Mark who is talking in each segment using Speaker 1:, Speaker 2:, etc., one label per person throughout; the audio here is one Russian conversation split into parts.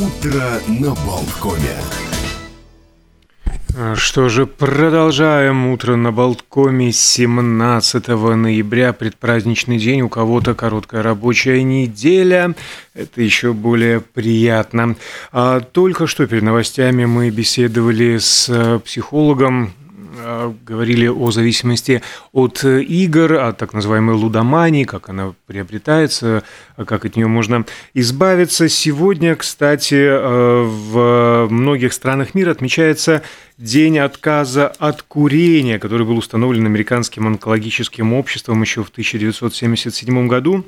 Speaker 1: Утро на Болткоме.
Speaker 2: Что же, продолжаем утро на Болткоме 17 ноября, предпраздничный день, у кого-то короткая рабочая неделя, это еще более приятно. А только что перед новостями мы беседовали с психологом Э, говорили о зависимости от игр, от так называемой лудомании, как она приобретается, как от нее можно избавиться. Сегодня, кстати, э, в многих странах мира отмечается День отказа от курения, который был установлен Американским онкологическим обществом еще в 1977 году.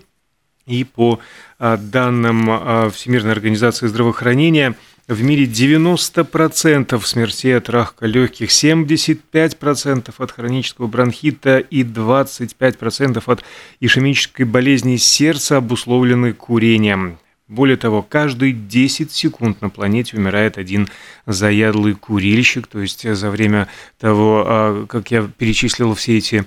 Speaker 2: И по э, данным Всемирной организации здравоохранения – в мире 90% смертей от рака легких, 75% от хронического бронхита и 25% от ишемической болезни сердца обусловлены курением. Более того, каждые 10 секунд на планете умирает один заядлый курильщик. То есть за время того, а, как я перечислил все эти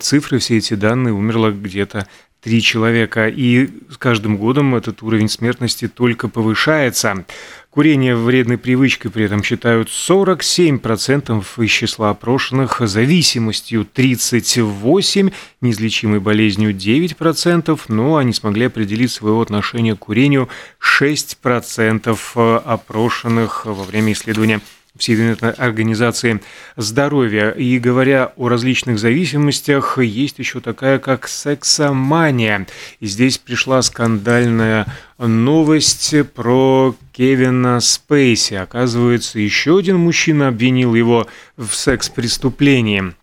Speaker 2: цифры, все эти данные, умерло где-то три человека. И с каждым годом этот уровень смертности только повышается. Курение вредной привычкой при этом считают 47% из числа опрошенных, зависимостью 38%, неизлечимой болезнью 9%, но они смогли определить свое отношение к курению 6% опрошенных во время исследования Всемирной организации здоровья. И говоря о различных зависимостях, есть еще такая, как сексомания. И здесь пришла скандальная новость про Кевина Спейси. Оказывается, еще один мужчина обвинил его в секс-преступлении.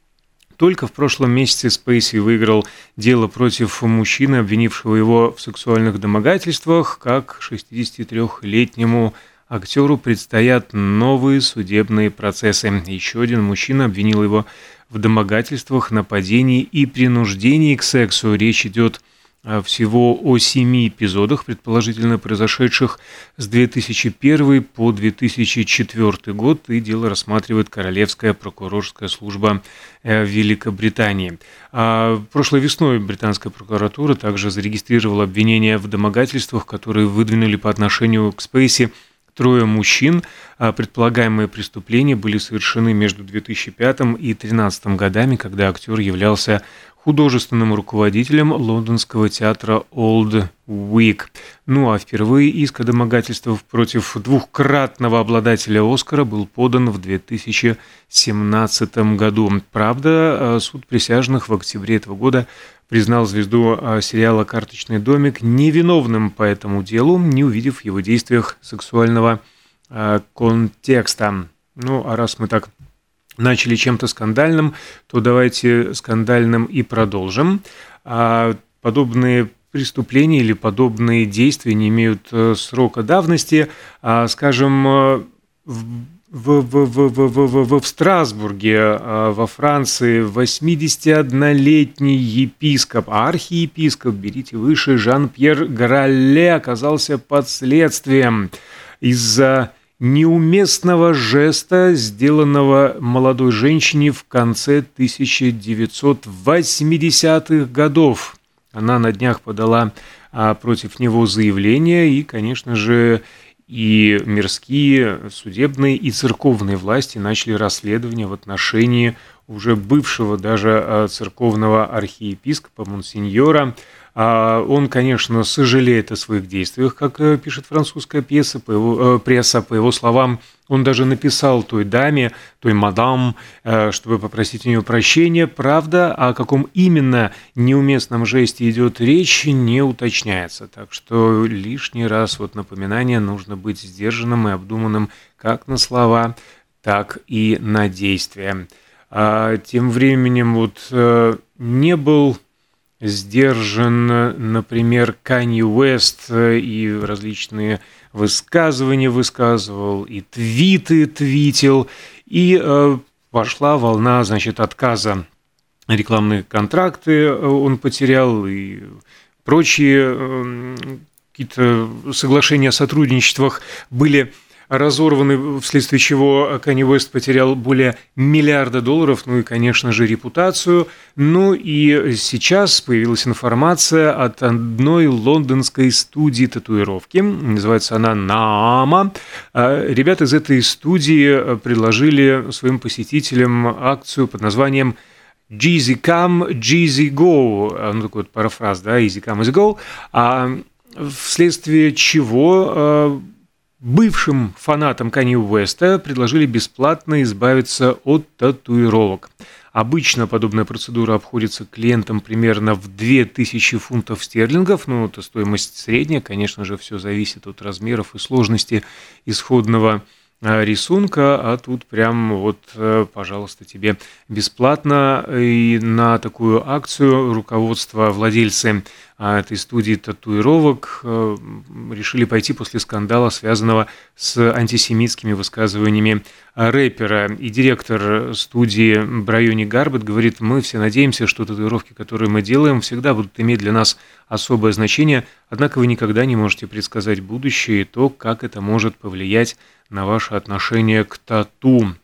Speaker 2: Только в прошлом месяце Спейси выиграл дело против мужчины, обвинившего его в сексуальных домогательствах, как 63-летнему актеру предстоят новые судебные процессы. Еще один мужчина обвинил его в домогательствах, нападении и принуждении к сексу. Речь идет а, всего о семи эпизодах, предположительно произошедших с 2001 по 2004 год, и дело рассматривает Королевская прокурорская служба э, Великобритании. А прошлой весной британская прокуратура также зарегистрировала обвинения в домогательствах, которые выдвинули по отношению к Спейси трое мужчин. А предполагаемые преступления были совершены между 2005 и 2013 годами, когда актер являлся художественным руководителем лондонского театра Old Week. Ну а впервые иск о домогательствах против двухкратного обладателя Оскара был подан в 2017 году. Правда, суд присяжных в октябре этого года признал звезду а, сериала «Карточный домик» невиновным по этому делу, не увидев в его действиях сексуального а, контекста. Ну, а раз мы так начали чем-то скандальным, то давайте скандальным и продолжим. А, подобные преступления или подобные действия не имеют э, срока давности. Скажем, э, в в, в, в, в, в, в, в Страсбурге, а, во Франции, 81-летний епископ, архиепископ, берите выше, Жан-Пьер Гралле оказался под следствием из-за неуместного жеста, сделанного молодой женщине в конце 1980-х годов. Она на днях подала а, против него заявление и, конечно же, и мирские, судебные и церковные власти начали расследование в отношении уже бывшего даже а, церковного архиепископа Монсеньора. А, он, конечно, сожалеет о своих действиях, как э, пишет французская пьеса, по его, э, пресса, по его словам, он даже написал той даме, той мадам, э, чтобы попросить у нее прощения. Правда, о каком именно неуместном жесте идет речь, не уточняется. Так что лишний раз вот напоминание нужно быть сдержанным и обдуманным как на слова, так и на действия. А тем временем вот не был сдержан, например, Канье Уэст и различные высказывания высказывал, и твиты твитил, и э, пошла волна, значит, отказа. Рекламные контракты э, он потерял и прочие э, какие-то соглашения о сотрудничествах были разорваны, вследствие чего Канни Уэст потерял более миллиарда долларов, ну и, конечно же, репутацию. Ну и сейчас появилась информация от одной лондонской студии татуировки. Называется она «Наама». А, ребята из этой студии предложили своим посетителям акцию под названием Jeezy come, Jeezy go. Ну, такой вот парафраз, да, easy come, easy go. А вследствие чего а, бывшим фанатам Канье Уэста предложили бесплатно избавиться от татуировок. Обычно подобная процедура обходится клиентам примерно в 2000 фунтов стерлингов, но это стоимость средняя, конечно же, все зависит от размеров и сложности исходного Э, рисунка, а тут прям вот, э, пожалуйста, тебе бесплатно. И на такую акцию руководство, владельцы а, этой студии татуировок э, решили пойти после скандала, связанного с антисемитскими высказываниями рэпера. И директор студии Брайони Гарбет говорит, мы все надеемся, что татуировки, которые мы делаем, всегда будут иметь для нас особое значение, однако вы никогда не можете предсказать будущее и то, как это может повлиять на ваше отношение к тату.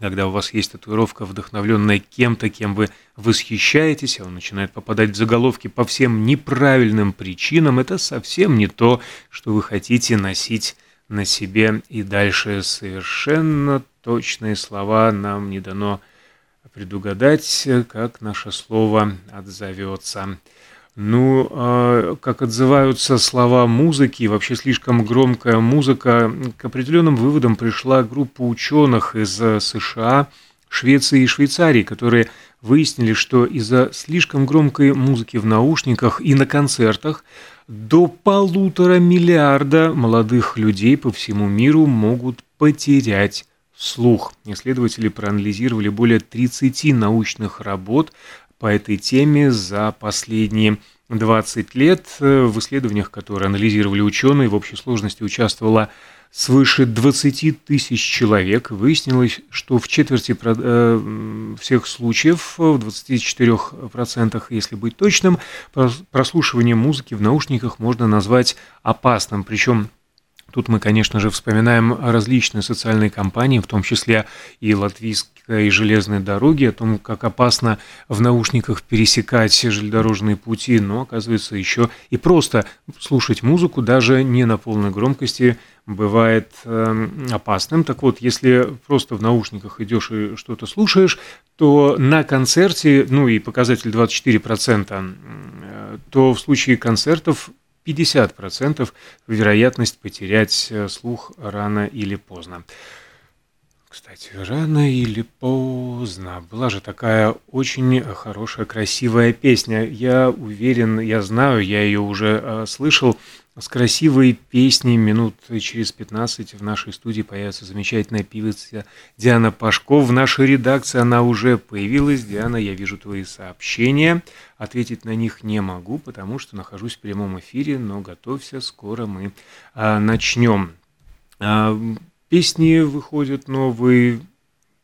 Speaker 2: Когда у вас есть татуировка, вдохновленная кем-то, кем вы восхищаетесь, а он начинает попадать в заголовки по всем неправильным причинам, это совсем не то, что вы хотите носить на себе и дальше. Совершенно точные слова нам не дано предугадать, как наше слово отзовется. Ну, а как отзываются слова музыки, вообще слишком громкая музыка, к определенным выводам пришла группа ученых из э, США, Швеции и Швейцарии, которые выяснили, что из-за слишком громкой музыки в наушниках и на концертах до полутора миллиарда молодых людей по всему миру могут потерять слух. Исследователи проанализировали более 30 научных работ по этой теме за последние 20 лет. В исследованиях, которые анализировали ученые, в общей сложности участвовало свыше 20 тысяч человек. Выяснилось, что в четверти э, всех случаев, в 24%, если быть точным, прослушивание музыки в наушниках можно назвать опасным. Причем Тут мы, конечно же, вспоминаем различные социальные кампании, в том числе и латвийской железной дороги, о том, как опасно в наушниках пересекать железнодорожные пути, но, оказывается, еще и просто слушать музыку, даже не на полной громкости, бывает э, опасным. Так вот, если просто в наушниках идешь и что-то слушаешь, то на концерте, ну и показатель 24%, э, то в случае концертов 50% вероятность потерять э, слух рано или поздно. Кстати, рано или поздно. Была же такая очень хорошая, красивая песня. Я уверен, я знаю, я ее уже э, слышал. С красивой песней минут через 15 в нашей студии появится замечательная певица Диана Пашков. В нашей редакции она уже появилась. Диана, я вижу твои сообщения. Ответить на них не могу, потому что нахожусь в прямом эфире, но готовься, скоро мы а, начнем. Песни выходят новые,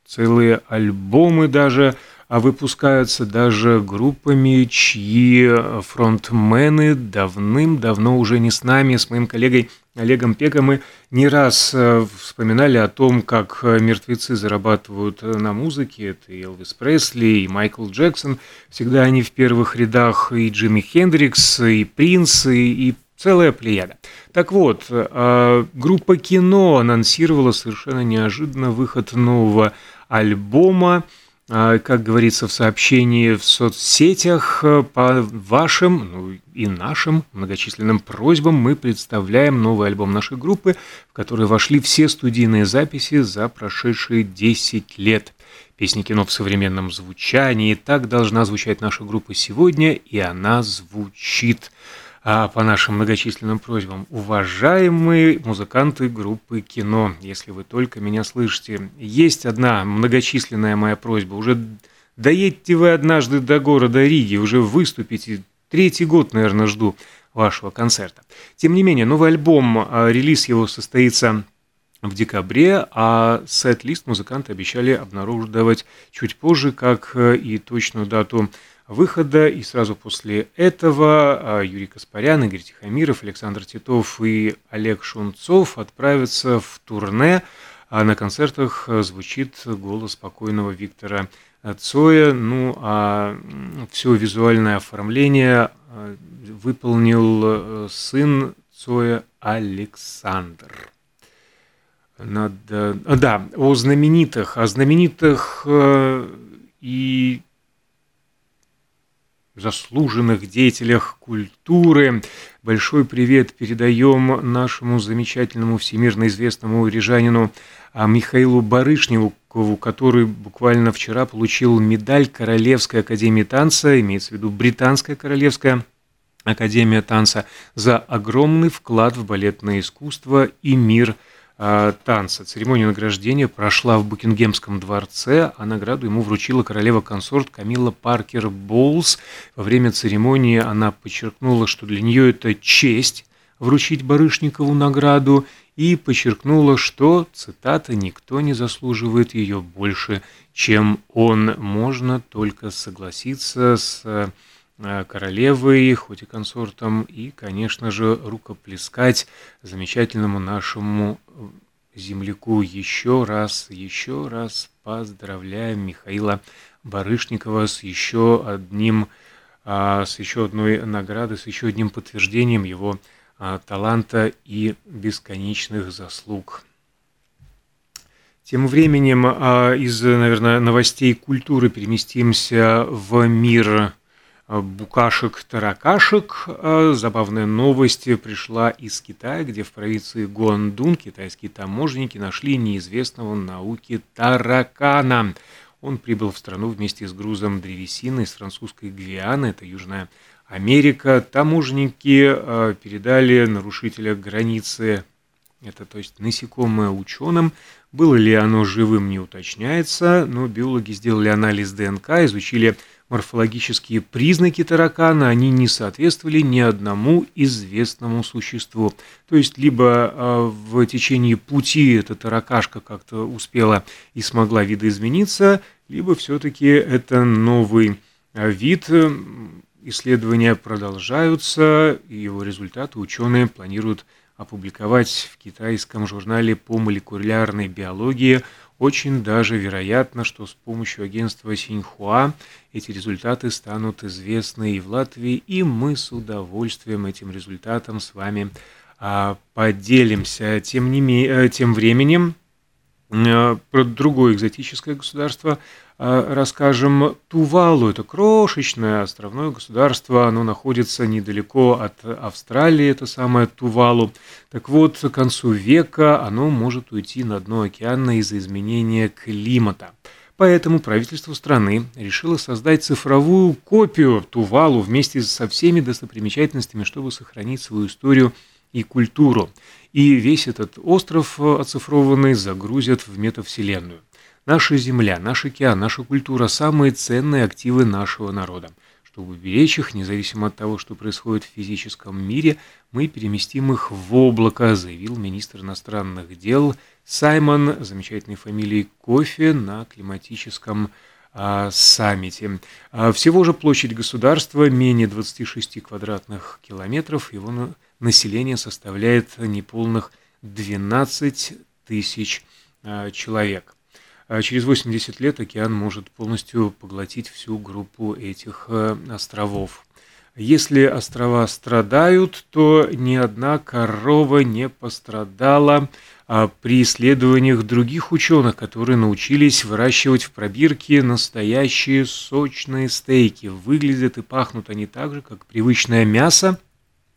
Speaker 2: целые альбомы даже а выпускаются даже группами, чьи фронтмены давным-давно уже не с нами, с моим коллегой Олегом Пеком мы не раз э, вспоминали о том, как мертвецы зарабатывают на музыке. Это и Элвис Пресли, и Майкл Джексон. Всегда они в первых рядах, и Джимми Хендрикс, и Принц, и целая плеяда. Так вот, э, группа «Кино» анонсировала совершенно неожиданно выход нового альбома – а, как говорится в сообщении в соцсетях, э, по вашим ну, и нашим многочисленным просьбам мы представляем новый альбом нашей группы, в который вошли все студийные записи за прошедшие 10 лет. Песни кино в современном звучании. Так должна звучать наша группа сегодня, и она звучит а по нашим многочисленным просьбам. Уважаемые музыканты группы кино, если вы только меня слышите, есть одна многочисленная моя просьба. Уже доедьте вы однажды до города Риги, уже выступите. Третий год, наверное, жду вашего концерта. Тем не менее, новый альбом, а, релиз его состоится в декабре, а сет-лист музыканты обещали обнаруживать чуть позже, как и точную дату выхода. И сразу после этого Юрий Каспарян, Игорь Тихомиров, Александр Титов и Олег Шунцов отправятся в турне. А на концертах звучит голос покойного Виктора Цоя. Ну, а все визуальное оформление выполнил сын Цоя Александр. Надо, да, о знаменитых, о знаменитых и заслуженных деятелях культуры. Большой привет передаем нашему замечательному всемирно известному рижанину а, Михаилу Барышникову, который буквально вчера получил медаль Королевской академии танца, имеется в виду Британская королевская академия танца, за огромный вклад в балетное искусство и мир – танца. Церемония награждения прошла в Букингемском дворце, а награду ему вручила королева-консорт Камила Паркер Боулс. Во время церемонии она подчеркнула, что для нее это честь вручить Барышникову награду, и подчеркнула, что, цитата, «никто не заслуживает ее больше, чем он». Можно только согласиться с Э, королевой, хоть и консортом, и, конечно же, рукоплескать замечательному нашему э, земляку еще раз, еще раз поздравляем Михаила Барышникова с еще одним, а, с еще одной наградой, с еще одним подтверждением его а, таланта и бесконечных заслуг. Тем временем а, из, наверное, новостей культуры переместимся в мир Э, букашек-таракашек. Э, забавная новость пришла из Китая, где в провинции Гуандун китайские таможенники нашли неизвестного науки таракана. Он прибыл в страну вместе с грузом древесины из французской Гвианы, это Южная Америка. Таможенники э, передали нарушителя границы, это то есть насекомое ученым. Было ли оно живым, не уточняется, но биологи сделали анализ ДНК, изучили морфологические признаки таракана, они не соответствовали ни одному известному существу. То есть, либо а, в течение пути эта таракашка как-то успела и смогла видоизмениться, либо все-таки это новый а, вид. Исследования продолжаются, и его результаты ученые планируют опубликовать в китайском журнале по молекулярной биологии – очень даже вероятно, что с помощью агентства Синьхуа эти результаты станут известны и в Латвии, и мы с удовольствием этим результатом с вами а, поделимся. Тем, не, э, тем временем а, про другое экзотическое государство расскажем. Тувалу – это крошечное островное государство, оно находится недалеко от Австралии, это самое Тувалу. Так вот, к концу века оно может уйти на дно океана из-за изменения климата. Поэтому правительство страны решило создать цифровую копию Тувалу вместе со всеми достопримечательностями, чтобы сохранить свою историю и культуру. И весь этот остров оцифрованный загрузят в метавселенную. Наша земля, наш океан, наша культура – самые ценные активы нашего народа. Чтобы беречь их, независимо от того, что происходит в физическом мире, мы переместим их в облако, заявил министр иностранных дел Саймон, замечательной фамилией Кофе, на климатическом а, саммите. А, всего же площадь государства менее 26 квадратных километров, его население составляет неполных 12 тысяч а, человек. А через 80 лет океан может полностью поглотить всю группу этих э, островов. Если острова страдают, то ни одна корова не пострадала а при исследованиях других ученых, которые научились выращивать в пробирке настоящие сочные стейки. Выглядят и пахнут они так же, как привычное мясо,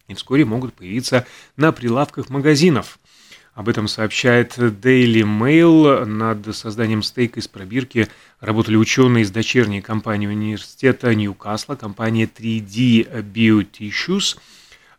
Speaker 2: и вскоре могут появиться на прилавках магазинов. Об этом сообщает Daily Mail. Над созданием стейка из пробирки работали ученые из дочерней компании университета Ньюкасла, компания 3D Biotissues.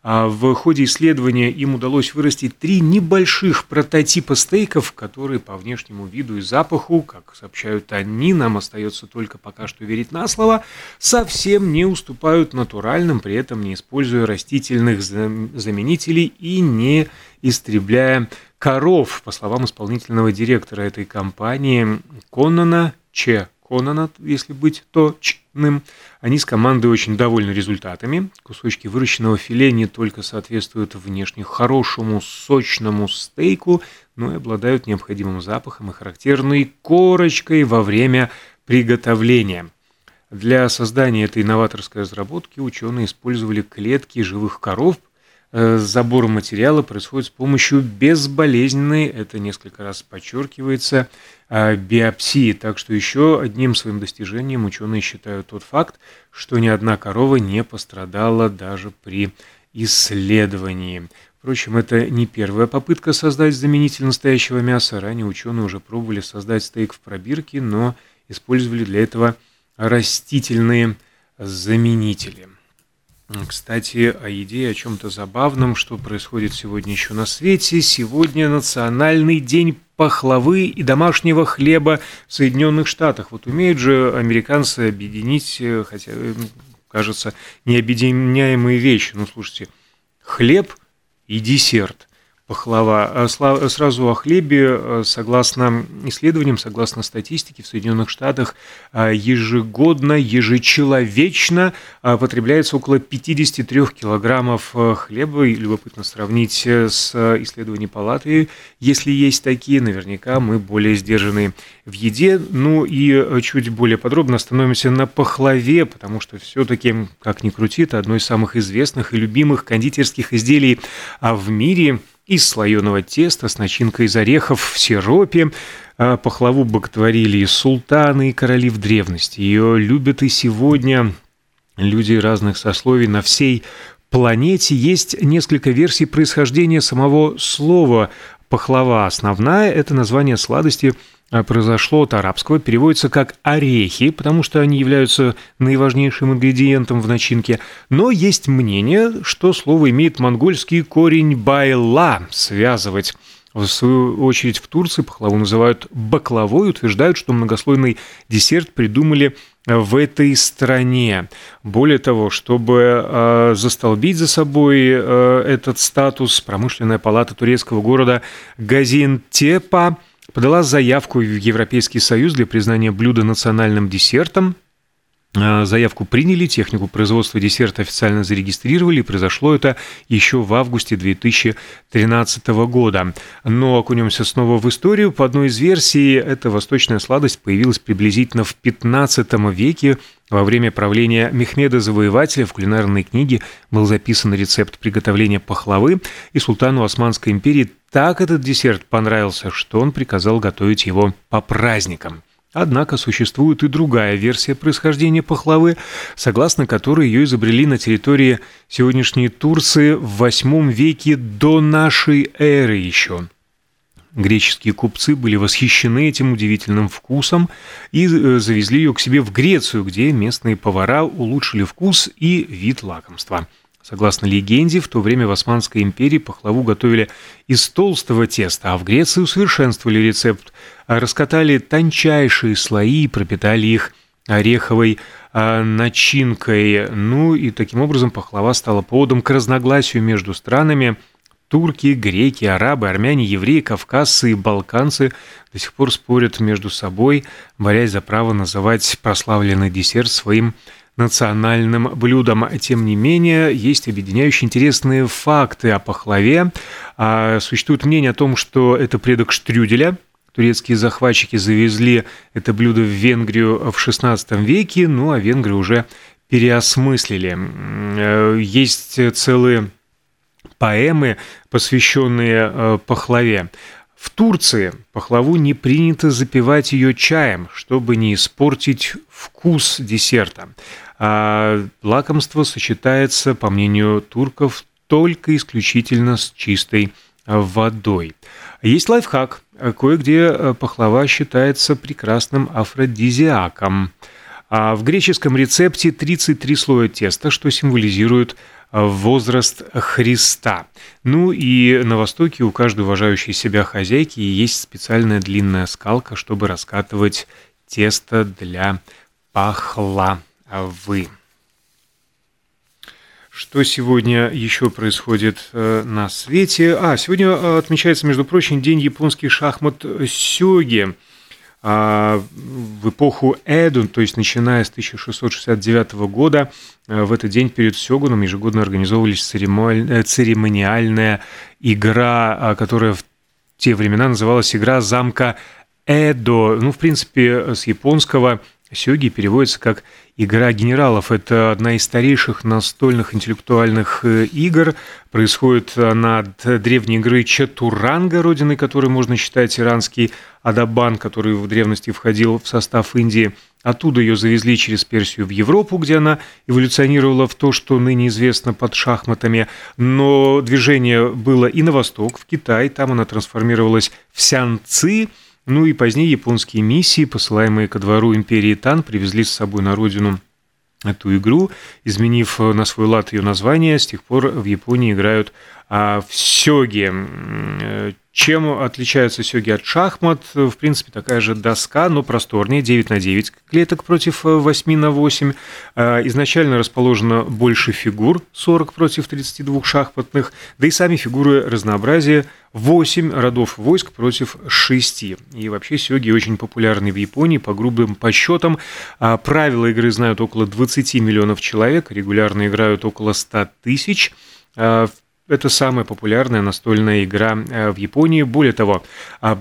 Speaker 2: А в ходе исследования им удалось вырастить три небольших прототипа стейков, которые по внешнему виду и запаху, как сообщают они, нам остается только пока что верить на слово, совсем не уступают натуральным, при этом не используя растительных заменителей и не истребляя коров, по словам исполнительного директора этой компании Коннана Че Конана, если быть точным. Они с командой очень довольны результатами. Кусочки выращенного филе не только соответствуют внешне хорошему сочному стейку, но и обладают необходимым запахом и характерной корочкой во время приготовления. Для создания этой новаторской разработки ученые использовали клетки живых коров – Э, забор материала происходит с помощью безболезненной, это несколько раз подчеркивается, э, биопсии. Так что еще одним своим достижением ученые считают тот факт, что ни одна корова не пострадала даже при исследовании. Впрочем, это не первая попытка создать заменитель настоящего мяса. Ранее ученые уже пробовали создать стейк в пробирке, но использовали для этого растительные заменители. Кстати, о еде, о чем-то забавном, что происходит сегодня еще на свете. Сегодня национальный день пахлавы и домашнего хлеба в Соединенных Штатах. Вот умеют же американцы объединить, э, хотя, э, кажется, необъединяемые вещи. Ну, слушайте, хлеб и десерт пахлава. А сразу о хлебе, э, согласно исследованиям, согласно статистике, в Соединенных Штатах э, ежегодно, ежечеловечно э, потребляется около 53 килограммов хлеба. И любопытно сравнить с исследованием палаты. Если есть такие, наверняка мы более сдержаны в еде. Ну и чуть более подробно остановимся на пахлаве, потому что все-таки, как ни крути, это одно из самых известных и любимых кондитерских изделий в мире – из слоеного теста с начинкой из орехов в сиропе. А пахлаву боготворили и султаны, и короли в древности. Ее любят и сегодня люди разных сословий на всей планете. Есть несколько версий происхождения самого слова пахлава. Основная – это название сладости – а, произошло от арабского, переводится как орехи, потому что они являются наиважнейшим ингредиентом в начинке. Но есть мнение, что слово имеет монгольский корень байла – связывать. В свою очередь в Турции пахлаву называют баклавой, утверждают, что многослойный десерт придумали в этой стране. Более того, чтобы э, застолбить за собой э, этот статус, промышленная палата турецкого города Газинтепа – подала заявку в Европейский Союз для признания блюда национальным десертом. А, заявку приняли, технику производства десерта официально зарегистрировали, произошло это еще в августе 2013 года. Но окунемся снова в историю. По одной из версий, эта восточная сладость появилась приблизительно в 15 веке во время правления Мехмеда Завоевателя в кулинарной книге был записан рецепт приготовления пахлавы, и султану Османской империи так этот десерт понравился, что он приказал готовить его по праздникам. Однако существует и другая версия происхождения пахлавы, согласно которой ее изобрели на территории сегодняшней Турции в VIII веке до нашей эры еще. Греческие купцы были восхищены этим удивительным вкусом и э, завезли ее к себе в Грецию, где местные повара улучшили вкус и вид лакомства – Согласно легенде, в то время в Османской империи пахлаву готовили из толстого теста, а в Греции усовершенствовали рецепт, раскатали тончайшие слои и пропитали их ореховой а, начинкой. Ну и таким образом пахлава стала поводом к разногласию между странами. Турки, греки, арабы, армяне, евреи, кавказцы и балканцы до сих пор спорят между собой, борясь за право называть прославленный десерт своим национальным блюдом. Тем не менее, есть объединяющие интересные факты о пахлаве. А, существует мнение о том, что это предок штрюделя. Турецкие захватчики завезли это блюдо в Венгрию в XVI веке, ну а венгры уже переосмыслили. Э, есть целые поэмы, посвященные э, пахлаве. В Турции пахлаву не принято запивать ее чаем, чтобы не испортить вкус десерта. А лакомство сочетается, по мнению турков, только исключительно с чистой водой. Есть лайфхак. Кое-где э, пахлава считается прекрасным афродизиаком. А в греческом рецепте 33 слоя теста, что символизирует возраст Христа. Ну и на Востоке у каждой уважающей себя хозяйки есть специальная длинная скалка, чтобы раскатывать тесто для пахла вы. Что сегодня еще происходит э, на свете? А, сегодня э, отмечается, между прочим, День японских шахмат сёги. А, в эпоху Эду, то есть начиная с 1669 года, э, в этот день перед Сёгуном ежегодно организовывались э, церемониальная игра, а, которая в те времена называлась игра замка Эдо. Ну, в принципе, с японского Сёги переводится как «игра генералов». Это одна из старейших настольных интеллектуальных э, игр. Происходит она от древней игры Чатуранга, родиной которой можно считать иранский Адабан, который в древности входил в состав Индии. Оттуда ее завезли через Персию в Европу, где она эволюционировала в то, что ныне известно под шахматами. Но движение было и на восток, в Китай. Там она трансформировалась в сянцы – ну и позднее японские миссии, посылаемые ко двору империи Тан, привезли с собой на родину эту игру, изменив на свой лад ее название. С тех пор в Японии играют а, в сёги. Чем отличаются сёги от шахмат? В принципе, такая же доска, но просторнее, 9 на 9 клеток против 8 на 8. А, изначально расположено больше фигур, 40 против 32 шахматных, да и сами фигуры разнообразие, 8 родов войск против 6. И вообще сёги очень популярны в Японии по грубым подсчетам. А, правила игры знают около 20 миллионов человек, регулярно играют около 100 тысяч. Это самая популярная настольная игра э, в Японии. Более того, э,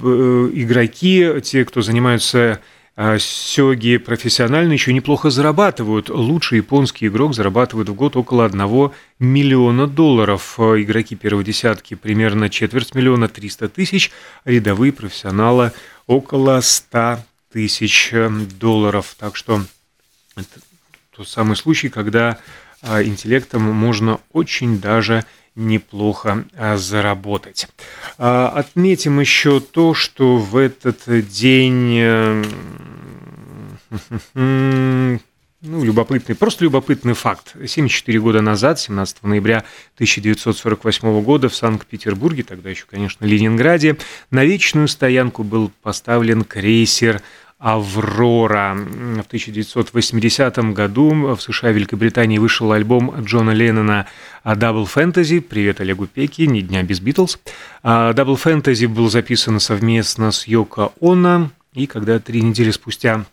Speaker 2: игроки, те, кто занимаются э, сёги профессионально, еще неплохо зарабатывают. Лучший японский игрок зарабатывает в год около 1 миллиона долларов. Игроки первой десятки примерно четверть миллиона 300 тысяч, рядовые профессионалы около 100 тысяч долларов. Так что это тот самый случай, когда интеллектом можно очень даже неплохо а, заработать. А, отметим еще то, что в этот день э, ну, любопытный, просто любопытный факт. 74 года назад, 17 ноября 1948 года в Санкт-Петербурге, тогда еще, конечно, Ленинграде, на вечную стоянку был поставлен крейсер «Аврора». В 1980 году в США и Великобритании вышел альбом Джона Леннона «Double Fantasy». Привет Олегу Пеки, «Ни дня без Битлз». «Double Fantasy» был записан совместно с Йоко Оно, и когда три недели спустя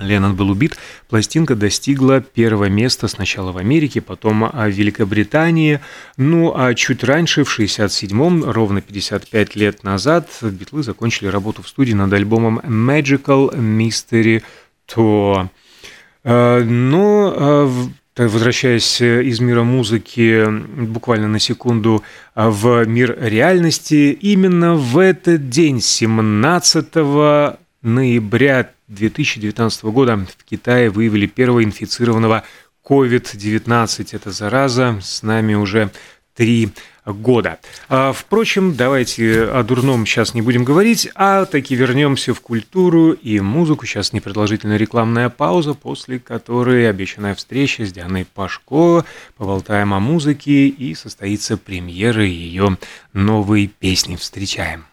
Speaker 2: Леннон был убит, пластинка достигла первого места сначала в Америке, потом в Великобритании. Ну а чуть раньше, в 67-м, ровно 55 лет назад, Битлы закончили работу в студии над альбомом Magical Mystery Tour. А, но а, возвращаясь из мира музыки буквально на секунду в мир реальности, именно в этот день, 17 ноября 2019 года в Китае выявили первого инфицированного COVID-19. Это зараза с нами уже три года. А, впрочем, давайте о дурном сейчас не будем говорить, а таки вернемся в культуру и музыку. Сейчас непродолжительная рекламная пауза, после которой обещанная встреча с Дианой Пашко, поболтаем о музыке и состоится премьера ее новой песни. Встречаем.